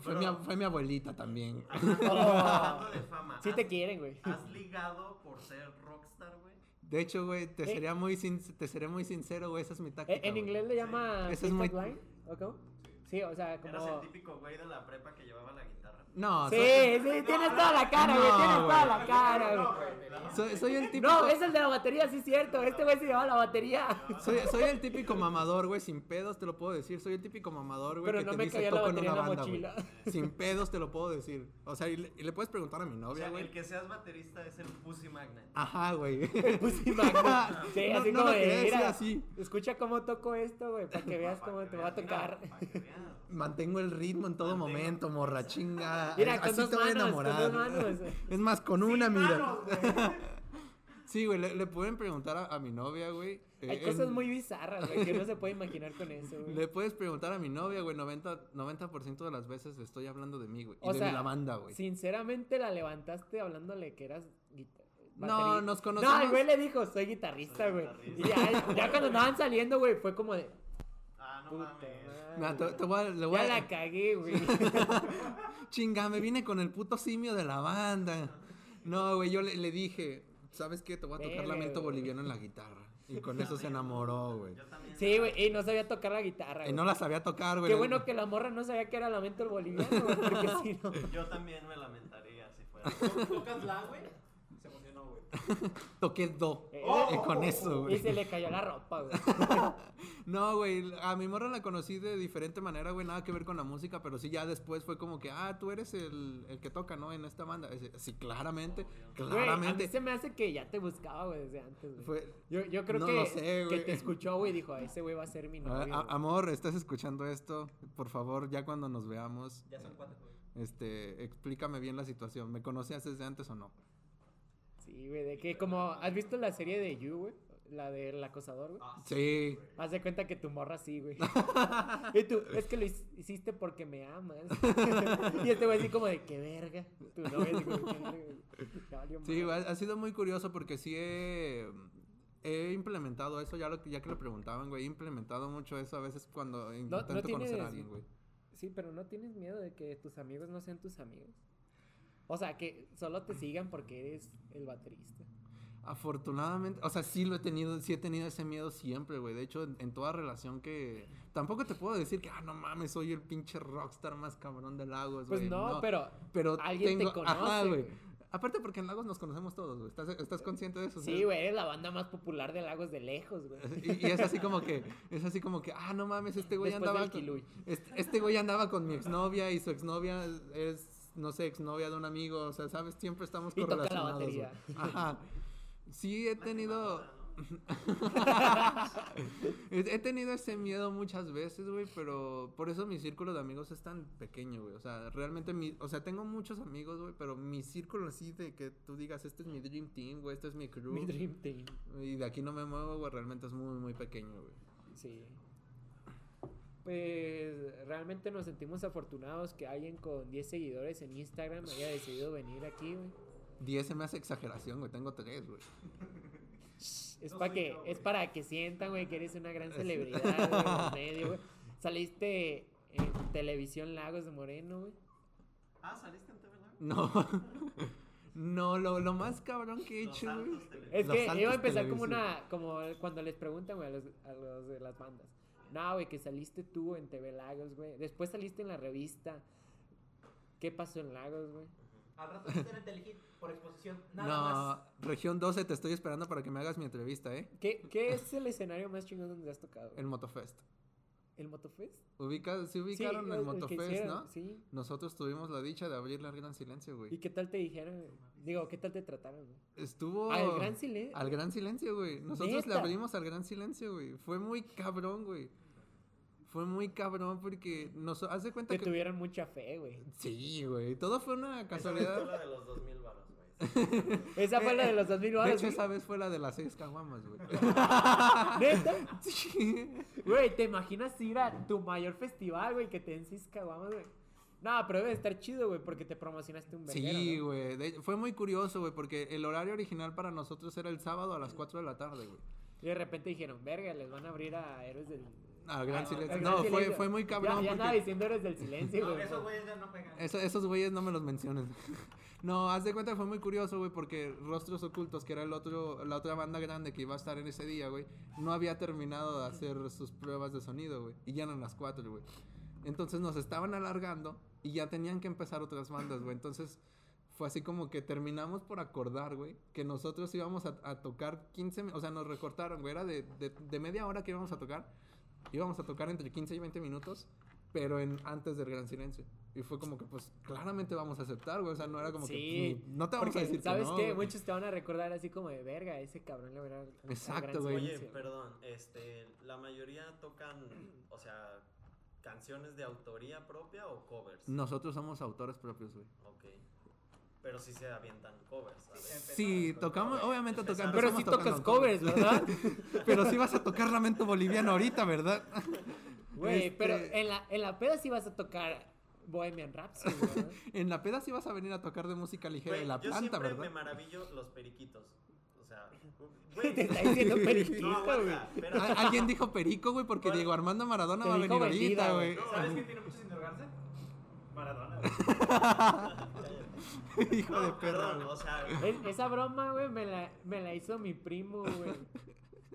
Fue, mi, ab- fue mi abuelita también. De fama. Sí te ¿has- quieren, güey. ¿Has ligado por ser rockstar, güey? De hecho, güey, te, Eh. sería muy sin- te seré muy sincero, güey, esa es mi táctica. Eh, En güey. inglés le llama Ese es pickup muy- line, ¿o cómo? Sí, o sea, Eras como... el típico güey de la prepa que llevaba la guitarra. No, Sí, soy, sí, tienes toda la cara, güey, No, tienes toda la cara, güey. soy, soy el típico. No, es el de la batería, sí es cierto. Este güey se llevaba la batería. Soy, soy el típico mamador, güey, sin pedos te lo puedo decir. Soy el típico mamador, güey, Pero que no te me dice toco en batería una banda, güey. Sin pedos te lo puedo decir. O sea, y le, y le puedes preguntar a mi O novia, sea, güey. el que seas baterista es el Pussy Magnet. Ajá, güey. Pussy Magnet. Sí, No- así no como lo de, quería decir mira, así. escucha cómo toco esto, güey, para que veas cómo te va a tocar. Mantengo el ritmo en todo momento, morra chinga. Mira, con Así dos te voy a enamorar. manos. Es más, con una, mira. manos, güey. Sí, güey, le, le pueden preguntar a, a mi novia, güey. eh, Hay en- cosas muy bizarras, güey, que no se puede imaginar con eso, güey. Le puedes preguntar a mi novia, güey, 90%, 90 de las veces estoy hablando de mí, güey. Y O de sea, mi la banda, güey. Sinceramente la levantaste hablándole que eras guitarra. No, nos No, conocemos. el güey le dijo, soy guitarrista, Soy güey. guitarrista. Y ya, ya cuando andaban saliendo, güey, fue como de. No Puta mames. madre, Mira, te, güey. te voy a, le voy Ya a- la cagué, güey. Chinga, me vine con el puto simio de la banda. No, güey, yo le, le dije, ¿sabes qué? Te voy a tocar lamento boliviano en la guitarra. Y con eso se enamoró, güey. Yo también. Sí, güey, y no sabía tocar la guitarra. Y no la sabía tocar, güey. Qué bueno que la morra no sabía que era lamento el boliviano, güey, porque si no. Yo también me lamentaría si fuera. ¿Tocas la, güey? Toqué do. Eh, Y con eso, Y güey. se le cayó la ropa, güey. No, güey, a mi morra la conocí de diferente manera, güey, nada que ver con la música, pero sí ya después fue como que, ah, tú eres el, el que toca, ¿no? En esta banda. Sí, claramente, Güey, a mí claramente. se me hace que ya te buscaba, güey, desde antes, güey. Fue, Yo, yo creo No que, lo sé, que te escuchó, güey, y dijo, ese güey va a ser mi novio. a- güey". amor, ¿estás escuchando esto? Por favor, ya cuando nos veamos, Ya son cuatro, güey. este, explícame bien la situación. ¿Me conocías desde antes o no? Sí, güey, de que como, ¿has visto la serie de You, güey? La del acosador, güey. Ah, Sí. Haz de cuenta que tu morra sí, güey. y tú, es que lo hic- hiciste porque me amas. y este güey así como de, qué verga. Tu novia así como, "Qué verga, güey". Sí, güey, ha sido muy curioso porque sí he, he implementado eso, ya, lo, que- ya que le preguntaban, güey, he implementado mucho eso a veces cuando intento conocer tienes- a alguien, güey. Sí, pero ¿no tienes miedo de que tus amigos no sean tus amigos? O sea, que solo te sigan porque eres el baterista. Afortunadamente, o sea, sí lo he tenido, sí he tenido ese miedo siempre, güey. De hecho, en, en toda relación que... Tampoco te puedo decir que, ah, no mames, soy el pinche rockstar más cabrón de Lagos, Pues güey. no, pero pero alguien te tengo- Ajá, conoce, güey. güey. Aparte porque en Lagos nos conocemos todos, güey. ¿Estás, estás consciente de eso? sí, güey, eres la banda más popular de Lagos de lejos, güey. Y, y es así como que, es así como que, ah, no mames, este güey Después andaba del con, este, este güey andaba con mi exnovia y su exnovia es, no sé, exnovia de un amigo, o sea, sabes, siempre estamos Y toca la correlacionados. güey. batería. Ajá. Sí he tenido, he he tenido ese miedo muchas veces, güey, pero por eso mi círculo de amigos es tan pequeño, güey. O sea, realmente mi, o sea, tengo muchos amigos, güey, pero mi círculo así de que tú digas, este es mi dream team, güey, este es mi crew. Mi dream team. Y de aquí no me muevo, güey, realmente es muy, muy pequeño, güey. Sí. Pues realmente nos sentimos afortunados que alguien con 10 seguidores en Instagram haya decidido venir aquí, güey. 10 se me hace exageración, güey. Tengo 3, güey. Es, No pa soy que, yo, es para que sientan, güey, que eres una gran celebridad, güey, medio, güey. Saliste en Televisión Lagos de Moreno, güey. Ah, ¿saliste en TV Lago? No. No, lo, lo más cabrón que he Los hecho, güey. Es que iba a empezar como una, como cuando les preguntan, güey, a los, a los de las bandas. No, güey, que saliste tú en TV Lagos, güey. Después saliste en la revista. ¿Qué pasó en Lagos, güey? Al rato en Telehit por exposición. Nada no, más. región 12, te estoy esperando para que me hagas mi entrevista, ¿eh? ¿Qué, ¿Qué es el escenario más chingón donde has tocado? güey? El Motofest. ¿El Motofest? Ubica, sí ubicaron Sí, el que Motofest, hicieron, ¿no? Sí. Nosotros tuvimos la dicha de abrirle al Gran Silencio, ¿Y güey. qué tal te dijeron? güey? Digo, ¿qué tal te trataron? güey? Estuvo... Al Gran Silencio. Al Gran Silencio, güey. Nosotros le abrimos al Gran Silencio, güey. Fue muy cabrón, güey. Fue muy cabrón porque nos... Haz de cuenta Te que... tuvieron mucha fe, güey. Sí, güey. Todo fue una Esa casualidad. fue la de los 2000 baros. Esa fue la de los 2000 De baros, hecho, güey. esa vez fue la de las seis caguamas, güey. ¿Neta? Sí. Güey, ¿te imaginas ir a tu mayor festival, güey, que te den seis caguamas, güey? No, pero debe estar chido, güey, porque te promocionaste un verguero, Sí, güey. De- Fue muy curioso, güey, porque el horario original para nosotros era el sábado a las 4 de la tarde, güey. Y de repente dijeron, verga, les van a abrir a Héroes del... Al Gran al Silencio. Gran No, fue, Silencio. fue muy Ya, cabrón. ya andaba porque diciendo Héroes del Silencio, No, güey. esos güeyes ya no juegan. eso- esos güeyes no me los menciones. no, haz de cuenta que fue muy curioso, güey, porque Rostros Ocultos, que era el otro, la otra banda grande que iba a estar en ese día, güey, no había terminado de hacer sus pruebas de sonido, güey. Y ya eran las 4, güey. Entonces nos estaban alargando y ya tenían que empezar otras bandas, güey. Entonces fue así como que terminamos por acordar, güey, que nosotros íbamos a, a tocar 15, mi- o sea, nos recortaron, güey, era de, de, de media hora que íbamos a tocar. Íbamos a tocar entre 15 y 20 minutos, pero en, antes del Gran Silencio. Y fue como que, pues, claramente vamos a aceptar, güey. O sea, no era como Sí, que, pues, no te vamos Porque, a decir que ¿sabes no, qué? güey. Muchos te van a recordar así como de verga, ese cabrón le verá. Exacto, gran güey. Oye, silencio". perdón, este, la mayoría tocan, o sea, canciones de autoría propia o covers. Nosotros somos autores propios, güey. Ok. Pero sí se avientan covers, ¿sabes? Sí, tocamos, obviamente tocamos. Pero sí tocas covers, ¿verdad? Pero sí vas a tocar Lamento Boliviano ahorita, ¿verdad? Güey, Este- pero en la, en la peda sí vas a tocar Bohemian Rhapsody, ¿verdad? En la peda sí vas a venir a tocar de música ligera de la yo planta, siempre ¿verdad? me maravillo los periquitos. O sea, güey. Te está diciendo periquito, No, güey. Alguien dijo perico, güey, porque Bueno, Diego Armando Maradona va a venir ahorita, güey. güey. ¿Sabes quién tiene mucho sin drogarse? Maradona. Hijo de No, güey. o sea, Es- esa broma, güey, me la, me la hizo mi primo, güey.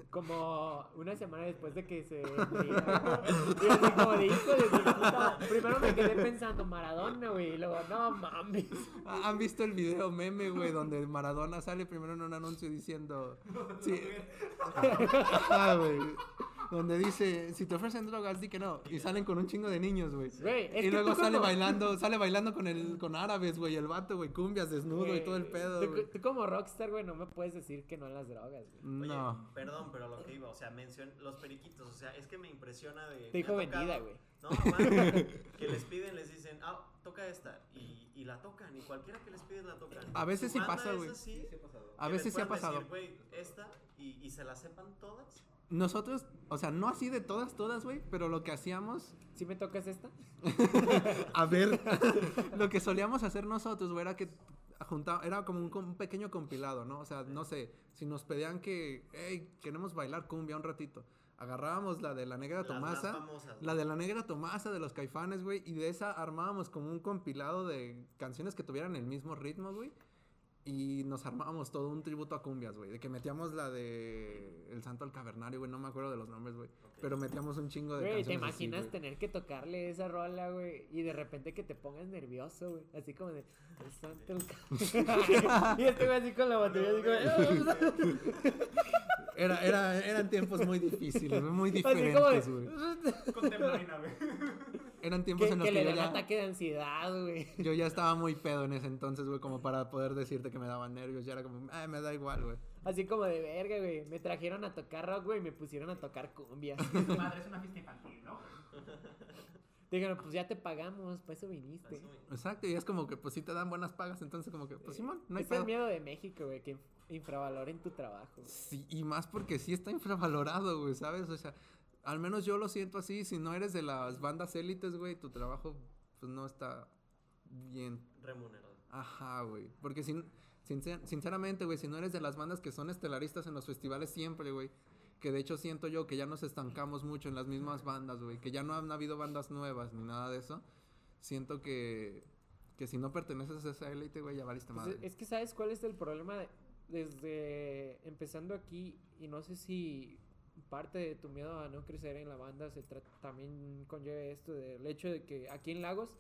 Como una semana después de que se muriera. Y así como de hijo de mi puta. Primero me quedé pensando Maradona, güey. Y luego, no mames. ¿Han visto el video meme, güey, donde Maradona sale primero en un anuncio diciendo... Sí. Ah, güey. Donde dice, si te ofrecen drogas, di que no. Y salen con un chingo de niños, güey. Y luego sale como- bailando, sale bailando con el, con árabes, güey, el vato, güey, cumbias, desnudo y todo el pedo, tú, güey. tú como rockstar, güey, no me puedes decir que no a las drogas, güey. Oye, No. perdón, pero lo que iba, o sea, mencion los periquitos, o sea, es que me impresiona de... Te dijo vendida, güey. No, man, que les piden, les dicen, ah, toca esta, y, y la tocan, y cualquiera que les pides la tocan. A veces sí pasa, güey. así, Sí ha pasado. A veces sí ha pasado. decir, güey, esta, y, y se la sepan todas. Nosotros, o sea, no así de todas, todas, güey, pero lo que hacíamos ¿Sí me tocas esta? A ver, lo que solíamos hacer nosotros, güey, era que juntaba, era como un, un pequeño compilado, ¿no? O sea, no sé, si nos pedían que, hey, queremos bailar cumbia un ratito, agarrábamos la de la negra Las más Tomasa, famosas. la de la negra Tomasa de los caifanes, güey, y de esa armábamos como un compilado de canciones que tuvieran el mismo ritmo, güey. Y nos armábamos todo un tributo a cumbias, güey. De que metíamos la de El Santo al Cavernario, güey. No me acuerdo de los nombres, güey. Pero metíamos un chingo de Güey, ¿te canciones así, imaginas tener que tocarle esa rola, güey? Y de repente que te pongas nervioso, güey. Así como de. "El santo el ca-". y este güey así con la batería, así como. Era, era, eran tiempos muy difíciles, muy diferentes, güey. de. Con temblorina, güey. Eran tiempos Que, en los que que, le yo, ya, ataque de ansiedad, güey. yo ya estaba muy pedo en ese entonces, güey, como para poder decirte que me daban nervios. Ya era como, ah, me da igual, güey. Así como de verga, güey. Me trajeron a tocar rock, güey, y me pusieron a tocar cumbia. Tu madre es una fiesta infantil, ¿no? Dijeron, pues ya te pagamos, para eso viniste. Eso, güey. Exacto, y es como que, pues sí te dan buenas pagas, entonces como que, pues Simón, no hay es el pedo. miedo de México, güey, que inf- infravaloren tu trabajo. güey. Sí, y más porque sí está infravalorado, güey, ¿sabes? O sea, al menos yo lo siento así, si no eres de las bandas élites, güey, tu trabajo, pues no está bien. Remunerado. Ajá, güey. Porque sin, sincer- sinceramente, güey, si no eres de las bandas que son estelaristas en los festivales siempre, güey. Que de hecho siento yo que ya nos estancamos mucho en las mismas bandas, güey. Que ya no han habido bandas nuevas ni nada de eso. Siento que, que si no perteneces a esa élite, güey, ya valiste Pues, madre. es que sabes cuál es el problema de- desde empezando aquí y no sé si parte de tu miedo a no crecer en la banda se también conlleve esto del hecho de que aquí en Lagos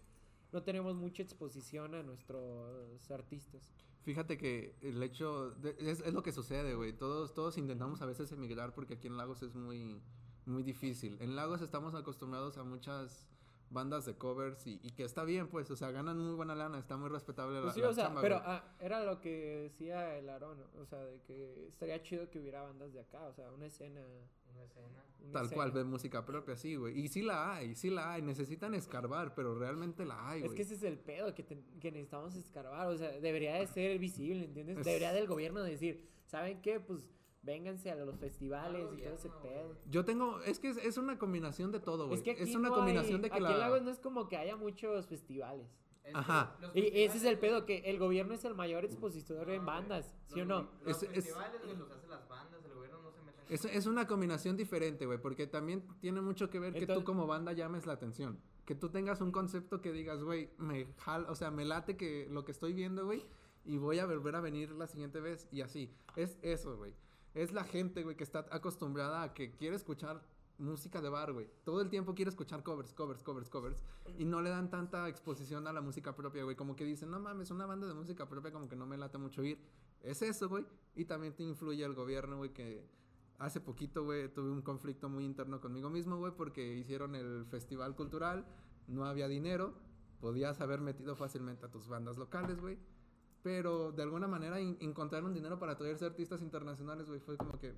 no tenemos mucha exposición a nuestros artistas. Fíjate que el hecho, de- es, es lo que sucede, güey. Todos, todos intentamos a veces emigrar porque aquí en Lagos es muy, muy difícil. En Lagos estamos acostumbrados a muchas bandas de covers y, y que está bien, pues, o sea, ganan muy buena lana, está muy respetable la, Pues sí, la o sea, chamba, pero ah, era lo que decía el Aarón, o sea, de que estaría chido que hubiera bandas de acá, o sea, una escena. Una escena. una Tal cual, de música propia, sí, güey. Y sí la hay, sí la hay. Necesitan escarbar, pero realmente la hay, Es güey. que ese es el pedo que, te- que necesitamos escarbar. O sea, debería de ser visible, ¿entiendes? Es- Debería del gobierno decir, ¿saben qué? Pues vénganse a los festivales y todo ese gobierno, pedo. Yo tengo, es que es, es una combinación de todo, güey. Es que aquí una no combinación hay- de que aquí la... en Lagos no es como que haya muchos festivales. Es Ajá. Y ese es el pedo, que el gobierno es el mayor expositor no, en güey, bandas, ¿sí o no? Los Es- es- festivales, güey, los hacen las bandas, el gobierno no se mete en Es, es una combinación diferente, güey, porque también tiene mucho que ver que tú como banda llames la atención. Que tú tengas un concepto que digas, güey, me jal, o sea, me late que lo que estoy viendo, güey, y voy a volver a venir la siguiente vez y así. Es eso, güey. Es la gente, güey, que está acostumbrada a que quiere escuchar música de bar, güey. Todo el tiempo quiere escuchar covers, covers, covers, covers. Y no le dan tanta exposición a la música propia, güey. Como que dicen, no mames, una banda de música propia como que no me late mucho ir. Es eso, güey. Y también te influye el gobierno, güey, que hace poquito, güey, tuve un conflicto muy interno conmigo mismo, güey, porque hicieron el festival cultural, no había dinero, podías haber metido fácilmente a tus bandas locales, güey. Pero de alguna manera in- encontraron dinero para traerse artistas internacionales, güey. Fue como que,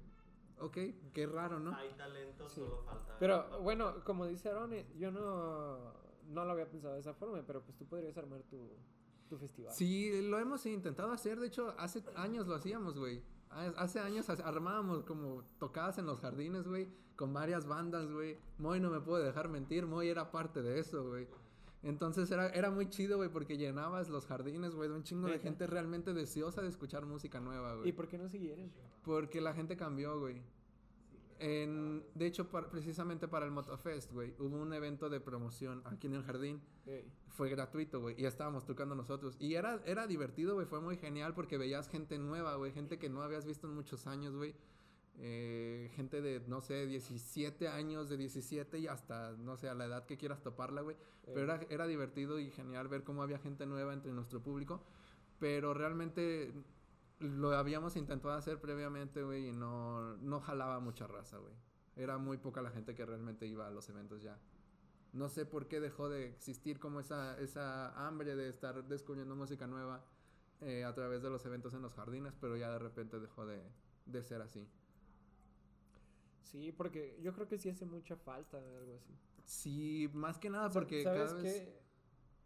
ok, qué raro, ¿no? Hay talento, Sí. solo falta. Pero bueno, como dice Aaron, eh, yo no, no lo había pensado de esa forma, pero pues tú podrías armar tu, tu festival. Sí, lo hemos intentado hacer. De hecho, hace años lo hacíamos, güey. Ha- Hace años armábamos como tocadas en los jardines, güey, con varias bandas, güey. Moy no me puede dejar mentir, Moy era parte de eso, güey. Entonces era, era muy chido, güey, porque llenabas los jardines, güey, de un chingo de gente realmente deseosa de escuchar música nueva, ¿Y güey. por qué no siguieron? Porque la gente cambió, güey. En, de hecho, precisamente para el Motofest, güey, hubo un evento de promoción aquí en el jardín fue gratuito, güey. Y estábamos tocando nosotros. Y era, era divertido, güey. Fue muy genial porque veías gente nueva, güey. Gente que no habías visto en muchos años, güey. Eh, gente de, no sé, 17 años, de 17 y hasta, no sé, a la edad que quieras toparla, güey. Pero era, era divertido y genial ver cómo había gente nueva entre nuestro público. Pero realmente lo habíamos intentado hacer previamente, güey, y no, no jalaba mucha raza, güey. Era muy poca la gente que realmente iba a los eventos ya. No sé por qué dejó de existir como esa, esa hambre de estar descubriendo música nueva eh, a través de los eventos en los jardines, pero ya de repente dejó de, de ser así. Sí, porque yo creo que sí hace mucha falta algo así. Sí, más que nada porque ¿Sabes cada vez... qué?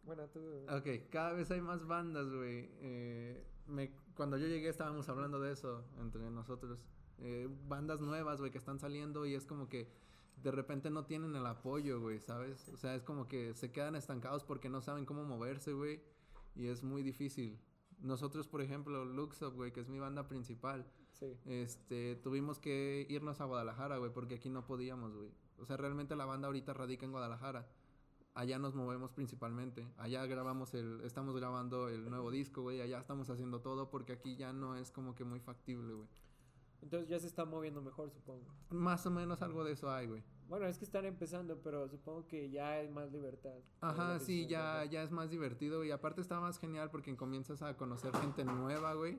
Bueno, tú... Ok, cada vez hay más bandas, güey. Eh, me- cuando yo llegué estábamos hablando de eso entre nosotros. Eh, bandas nuevas, güey, que están saliendo y es como que de repente no tienen el apoyo, güey, ¿sabes? O sea, es como que se quedan estancados porque no saben cómo moverse, güey. Y es muy difícil. Nosotros, por ejemplo, Luxup, güey, que es mi banda principal, Sí. este, tuvimos que irnos a Guadalajara, güey, porque aquí no podíamos, güey. O sea, realmente la banda ahorita radica en Guadalajara. Allá nos movemos principalmente. Allá grabamos el, estamos grabando el nuevo disco, güey. Allá estamos haciendo todo porque aquí ya no es como que muy factible, güey. Entonces ya se está moviendo mejor, supongo. Más o menos algo de eso hay, güey. Bueno, es que están empezando, pero supongo que ya hay más libertad. es Ajá, sí, ya, ya es más divertido y aparte está más genial porque comienzas a conocer gente nueva, güey.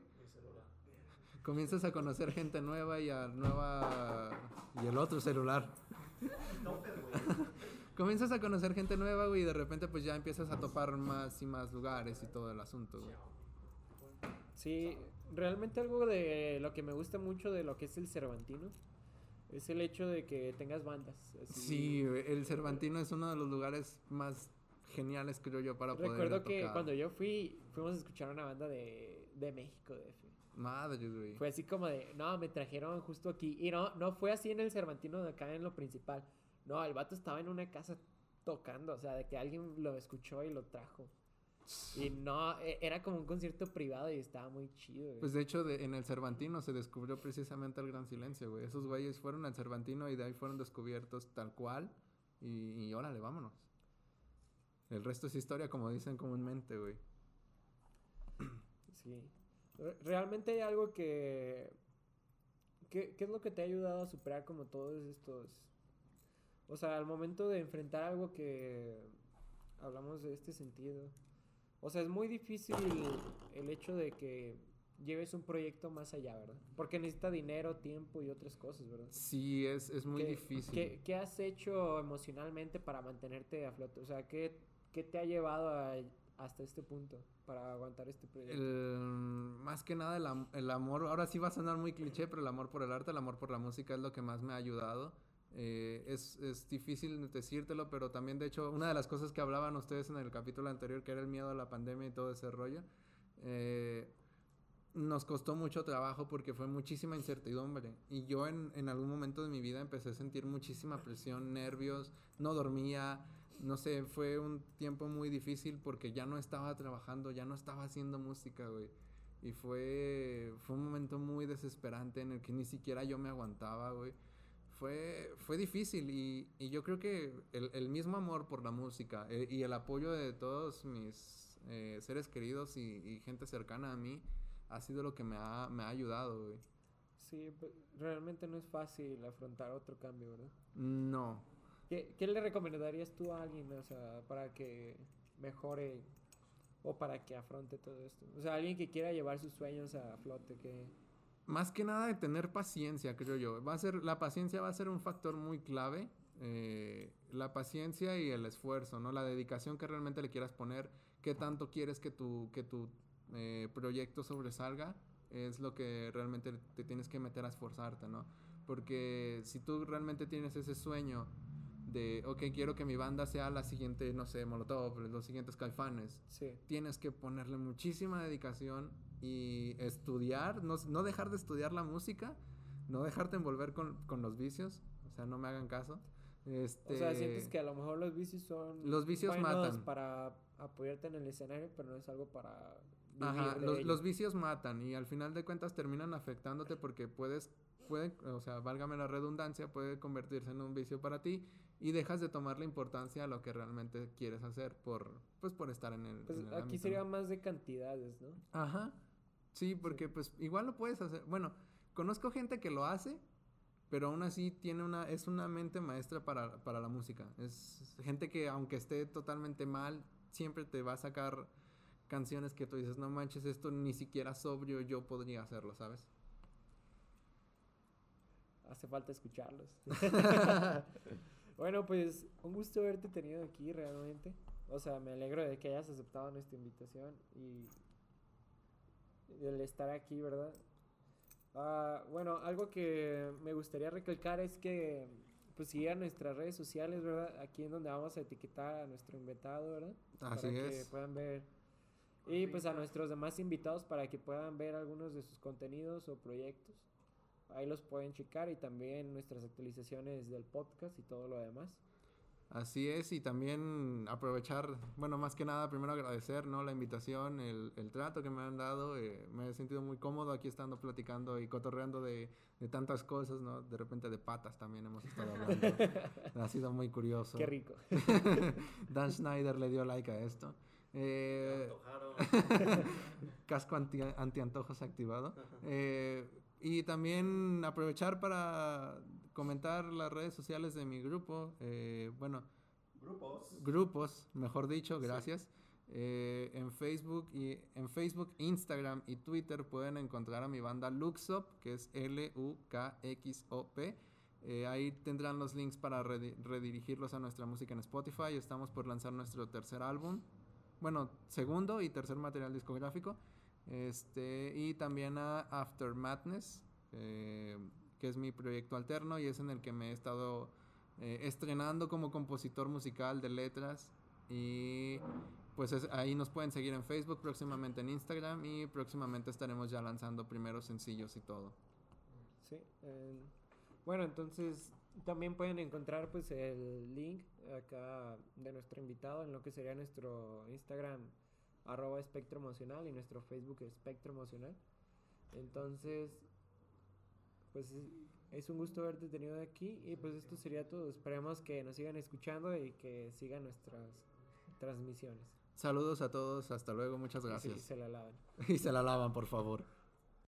Comienzas a conocer gente nueva y a nueva... y el otro celular. Comienzas a conocer gente nueva, güey, y de repente pues ya empiezas a topar más y más lugares y todo el asunto, güey. Sí, realmente algo de lo que me gusta mucho de lo que es el Cervantino es el hecho de que tengas bandas. así. Sí, el Cervantino es uno de los lugares más geniales, creo yo, para poder ir a Recuerdo que tocar. cuando yo fui, fuimos a escuchar una banda de, de México, de Madre, güey. Fue así como de, no, me trajeron justo aquí. Y no, no fue así en el Cervantino de acá en lo principal. No, el vato estaba en una casa tocando, o sea, de que alguien lo escuchó y lo trajo. Y no, e- era como un concierto privado y estaba muy chido. güey. Pues de hecho, de- en el Cervantino se descubrió precisamente el Gran Silencio, güey. Esos güeyes fueron al Cervantino y de ahí fueron descubiertos tal cual. Y, y órale, vámonos. El resto es historia, como dicen comúnmente, güey. Sí. Re- Realmente hay algo que... ¿Qué, ¿Qué es lo que te ha ayudado a superar como todos estos... O sea, al momento de enfrentar algo que... Hablamos de este sentido. O sea, es muy difícil el hecho de que lleves un proyecto más allá, ¿verdad? Porque necesita dinero, tiempo y otras cosas, ¿verdad? Sí, es, es muy ¿Qué- difícil. ¿qué, qué has hecho emocionalmente para mantenerte a flote? O sea, ¿qué, qué te ha llevado a- hasta este punto para aguantar este proyecto? El- más que nada el, el amor, ahora sí va a sonar muy cliché, pero el amor por el arte, el amor por la música es lo que más me ha ayudado. Eh, es, es difícil decírtelo, pero también de hecho una de las cosas que hablaban ustedes en el capítulo anterior, que era el miedo a la pandemia y todo ese rollo, eh, nos costó mucho trabajo porque fue muchísima incertidumbre. Y yo en, en algún momento de mi vida empecé a sentir muchísima presión, nervios, no dormía, no sé, fue un tiempo muy difícil porque ya no estaba trabajando, ya no estaba haciendo música, güey. Y fue, fue un momento muy desesperante en el que ni siquiera yo me aguantaba, güey. Fue, fue difícil y, y yo creo que el, el mismo amor por la música eh, y el apoyo de todos mis eh, seres queridos y, y gente cercana a mí ha sido lo que me ha, me ha ayudado, güey. Sí, pe- realmente no es fácil afrontar otro cambio, ¿verdad? No. ¿Qué, qué le recomendarías tú a alguien, o sea, para que mejore o para que afronte todo esto? O sea, alguien que quiera llevar sus sueños a flote, que... Más que nada de tener paciencia, creo yo. Va a ser, la paciencia va a ser un factor muy clave. eh, la paciencia y el esfuerzo, ¿no? La dedicación que realmente le quieras poner. Qué tanto quieres que tu, que tu eh, proyecto sobresalga. Es lo que realmente te tienes que meter a esforzarte, ¿no? Porque si tú realmente tienes ese sueño de, ok, quiero que mi banda sea la siguiente, no sé, Molotov, los siguientes Caifanes, Sí, tienes que ponerle muchísima dedicación y estudiar, no, no dejar de estudiar la música, no dejarte envolver con, con los vicios, o sea, no me hagan caso. Este, o sea, sientes que a lo mejor los vicios son... Los vicios matan. para apoyarte en el escenario, pero no es algo para... Ajá, los, los vicios matan y al final de cuentas terminan afectándote porque puedes, puede, o sea, válgame la redundancia, puede convertirse en un vicio para ti y dejas de tomarle importancia a lo que realmente quieres hacer por, pues, por estar en el... Pues en el aquí ámbito, sería ¿no? más de cantidades, ¿no? Ajá. Sí, porque pues igual lo puedes hacer. Bueno, conozco gente que lo hace, pero aún así tiene una, es una mente maestra para, para la música. Es gente que aunque esté totalmente mal, siempre te va a sacar canciones que tú dices, no manches, esto ni siquiera sobrio yo podría hacerlo, ¿sabes? Hace falta escucharlos. bueno, pues un gusto haberte tenido aquí realmente. O sea, me alegro de que hayas aceptado nuestra invitación y el estar aquí, ¿verdad? Ah, bueno, algo que me gustaría recalcar es que pues sigan nuestras redes sociales, ¿verdad? Aquí en donde vamos a etiquetar a nuestro invitado, ¿verdad? Así para que puedan ver. Y pues a nuestros demás invitados para que puedan ver algunos de sus contenidos o proyectos. Ahí los pueden checar y también nuestras actualizaciones del podcast y todo lo demás. Así es, y también aprovechar, bueno, más que nada, primero agradecer, ¿no? La invitación, el, el trato que me han dado, eh, me he sentido muy cómodo aquí estando platicando y cotorreando de, de tantas cosas, ¿no? De repente de patas también hemos estado hablando. ha sido muy curioso. Qué rico. Dan Schneider le dio like a esto. Eh, Antojaron. casco anti, antiantojos activado. Eh, y también aprovechar para comentar las redes sociales de mi grupo. eh, bueno, Grupos. grupos, mejor dicho, gracias. Eh, en Facebook y en Facebook, Instagram y Twitter pueden encontrar a mi banda Luxop, que es L U K X O P. Eh, ahí tendrán los links para redi- redirigirlos a nuestra música en Spotify. Estamos por lanzar nuestro tercer álbum. Bueno, segundo y tercer material discográfico. Este, y también a After Madness, eh, que es mi proyecto alterno y es en el que me he estado eh, estrenando como compositor musical de letras. Y pues es- ahí nos pueden seguir en Facebook, próximamente en Instagram y próximamente estaremos ya lanzando primeros sencillos y todo. Sí. bueno, entonces también pueden encontrar pues el link acá de nuestro invitado en lo que sería nuestro Instagram arroba espectro emocional y nuestro Facebook espectro emocional. Entonces, pues es- un gusto haberte tenido aquí y pues esto sería todo. Esperemos que nos sigan escuchando y que sigan nuestras transmisiones. Saludos a todos, hasta luego, muchas Y sí, gracias. se la lavan. y se la lavan, por favor.